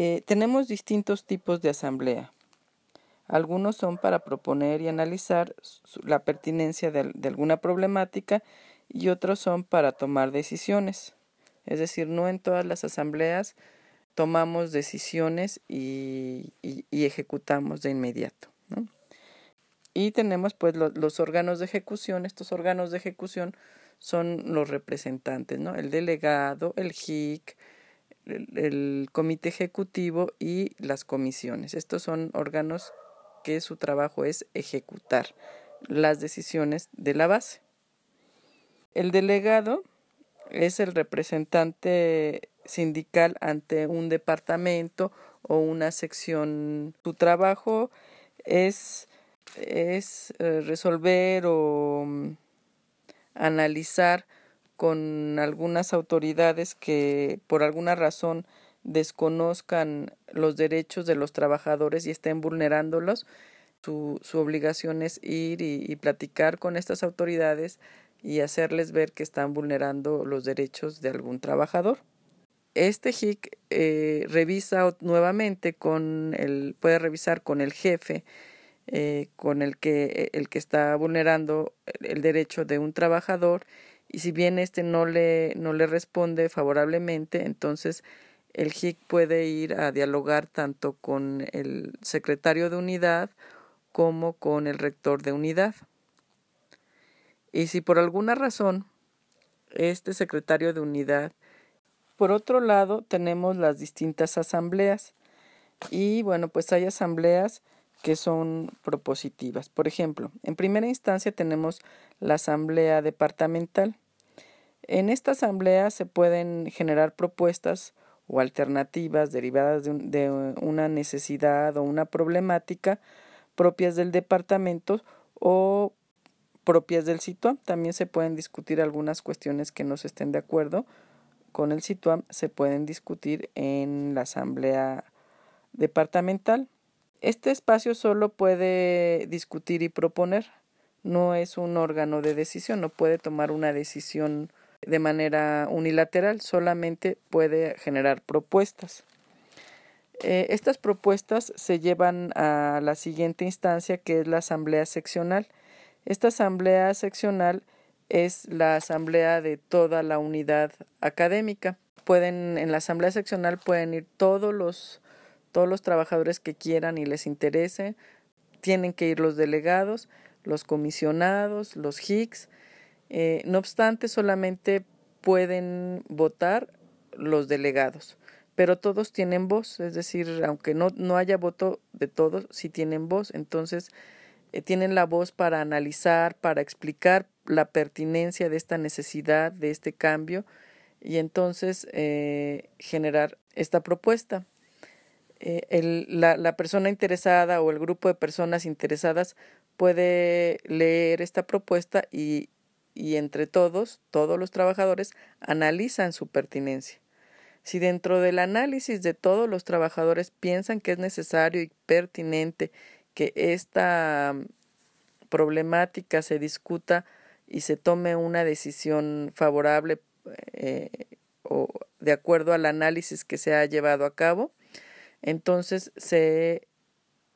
Eh, tenemos distintos tipos de asamblea. Algunos son para proponer y analizar la pertinencia de, alguna problemática y otros son para tomar decisiones. Es decir, no en todas las asambleas tomamos decisiones y, ejecutamos de inmediato. Y tenemos pues los órganos de ejecución. Estos órganos de ejecución son los representantes, ¿no? El delegado, el JIC, el, comité ejecutivo y las comisiones. Estos son órganos que su trabajo es ejecutar las decisiones de la base. El delegado es el representante sindical ante un departamento o una sección. Su trabajo es, es eh, resolver o mm, analizar con algunas autoridades que por alguna razón desconozcan los derechos de los trabajadores y estén vulnerándolos, su, su obligación es ir y, platicar con estas autoridades y hacerles ver que están vulnerando los derechos de algún trabajador. Este HIC eh, revisa nuevamente con el, puede revisar con el jefe eh, con el que, el que está vulnerando el derecho de un trabajador y si bien este no le, no le responde favorablemente, entonces el JIC puede ir a dialogar tanto con el secretario de unidad como con el rector de unidad. Y si por alguna razón este secretario de unidad, por otro lado tenemos las distintas asambleas y bueno, pues hay asambleas que son propositivas. Por ejemplo, en primera instancia tenemos la asamblea departamental. En esta asamblea se pueden generar propuestas o alternativas derivadas de, una necesidad o una problemática propias del departamento o propias del SITUAM. También se pueden discutir algunas cuestiones que no se estén de acuerdo con el SITUAM, se pueden discutir en la asamblea departamental. Este espacio solo puede discutir y proponer, no es un órgano de decisión, no puede tomar una decisión de manera unilateral, solamente puede generar propuestas. Eh, estas propuestas se llevan a la siguiente instancia que es la asamblea seccional. Esta asamblea seccional es la asamblea de toda la unidad académica. Pueden, en la asamblea seccional pueden ir todos los todos los trabajadores que quieran y les interese, tienen que ir los delegados, los comisionados, los HICS. Eh, no obstante, solamente pueden votar los delegados, pero todos tienen voz, es decir, aunque no, no haya voto de todos, sí tienen voz, entonces eh, tienen la voz para analizar, para explicar la pertinencia de esta necesidad, de este cambio, y entonces eh, generar esta propuesta. Eh, el, la, la, persona interesada o el grupo de personas interesadas puede leer esta propuesta y, y entre todos, todos los trabajadores, analizan su pertinencia. Si dentro del análisis de todos los trabajadores piensan que es necesario y pertinente que esta problemática se discuta y se tome una decisión favorable eh, o de acuerdo al análisis que se ha llevado a cabo, entonces se,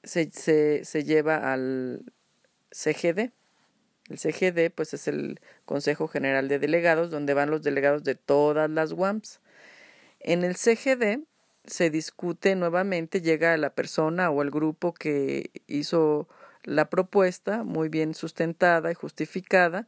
se, se, lleva al CGD. El CGD pues es el Consejo General de Delegados, donde van los delegados de todas las WAMPs. En el CGD se discute nuevamente, llega la persona o el grupo que hizo la propuesta, muy bien sustentada y justificada,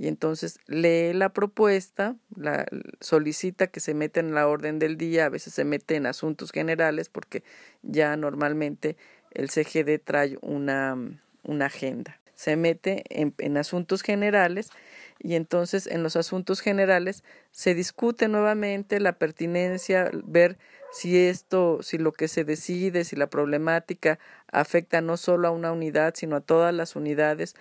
y entonces lee la propuesta, la solicita que se meta en la orden del día, a veces se mete en asuntos generales porque ya normalmente el CGD trae una, una agenda. Se mete en, en asuntos generales y entonces en los asuntos generales se discute nuevamente la pertinencia, ver si esto, si lo que se decide, si la problemática afecta no solo a una unidad, sino a todas las unidades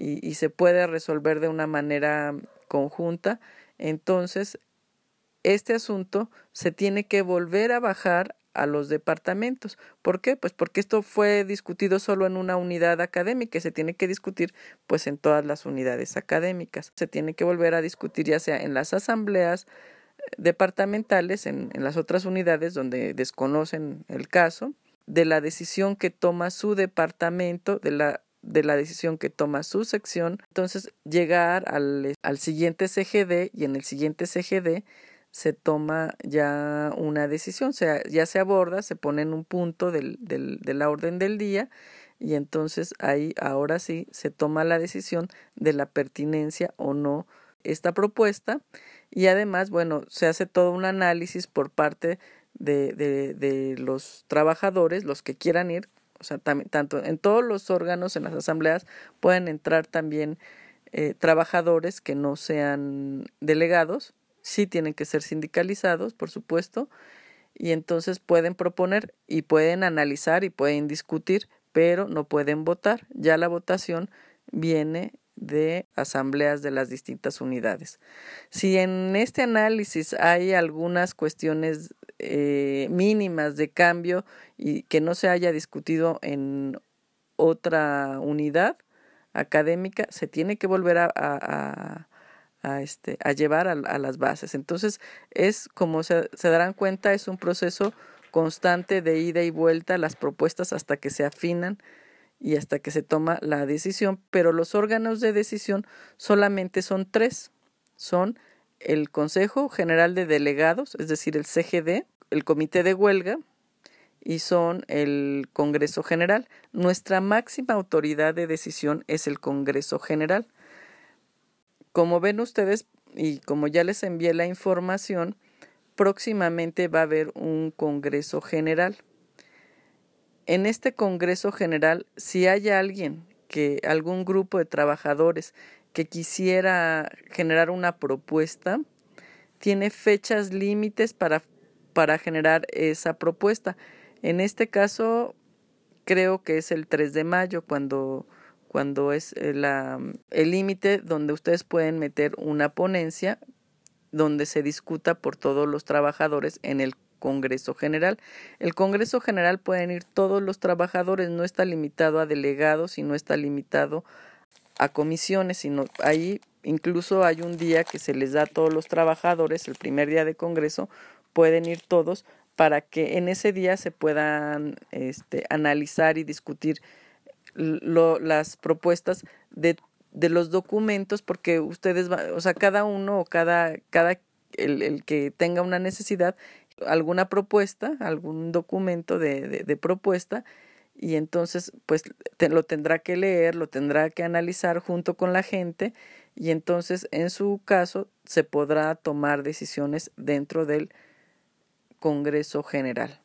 y, y se puede resolver de una manera conjunta, entonces este asunto se tiene que volver a bajar a los departamentos. ¿Por qué? Pues porque esto fue discutido solo en una unidad académica y se tiene que discutir pues en todas las unidades académicas. Se tiene que volver a discutir ya sea en las asambleas departamentales en, en las otras unidades donde desconocen el caso, de la decisión que toma su departamento, de la de la decisión que toma su sección, entonces llegar al, al siguiente CGD y en el siguiente CGD se toma ya una decisión, o sea, ya se aborda, se pone en un punto del, del, de la orden del día y entonces ahí ahora sí se toma la decisión de la pertinencia o no esta propuesta. Y además, bueno, se hace todo un análisis por parte de, de, de los trabajadores, los que quieran ir, o sea, tanto en todos los órganos, en las asambleas, pueden entrar también eh, trabajadores que no sean delegados, sí tienen que ser sindicalizados, por supuesto, y entonces pueden proponer y pueden analizar y pueden discutir, pero no pueden votar. Ya la votación viene de asambleas de las distintas unidades. Si en este análisis hay algunas cuestiones eh, mínimas de cambio y que no se haya discutido en otra unidad académica, se tiene que volver a, este, llevar a, a, las bases. Entonces, es como se, se darán cuenta, es un proceso constante de ida y vuelta las propuestas hasta que se afinan y hasta que se toma la decisión, pero los órganos de decisión solamente son tres. Son el Consejo General de Delegados, es decir, el CGD, el Comité de Huelga y son el Congreso General. Nuestra máxima autoridad de decisión es el Congreso General. Como ven ustedes y como ya les envié la información, próximamente va a haber un Congreso General. En este Congreso General, si hay alguien que algún grupo de trabajadores que quisiera generar una propuesta, tiene fechas límites para, para generar esa propuesta. En este caso, creo que es el 3 de mayo cuando, cuando es eh, la, el límite donde ustedes pueden meter una ponencia donde se discuta por todos los trabajadores en el Congreso General. El Congreso General pueden ir todos los trabajadores, no está limitado a delegados y no está limitado a comisiones, sino ahí incluso hay un día que se les da a todos los trabajadores, el primer día de Congreso, pueden ir todos para que en ese día se puedan este, analizar y discutir las propuestas de, de, los documentos, porque ustedes, va, o sea, cada uno o cada, cada el que tenga una necesidad, alguna propuesta, algún documento de, de, de propuesta, y entonces pues lo tendrá que leer, lo tendrá que analizar junto con la gente y entonces en su caso se podrá tomar decisiones dentro del Congreso General.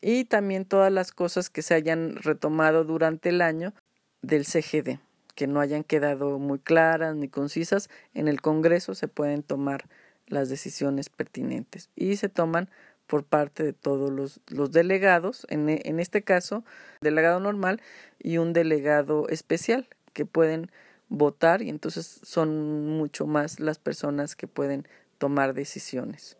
Y también todas las cosas que se hayan retomado durante el año del CGD, que no hayan quedado muy claras ni concisas, en el Congreso se pueden tomar las decisiones pertinentes y se toman por parte de todos los, los delegados, en, en este caso, delegado normal y un delegado especial que pueden votar y entonces son mucho más las personas que pueden tomar decisiones.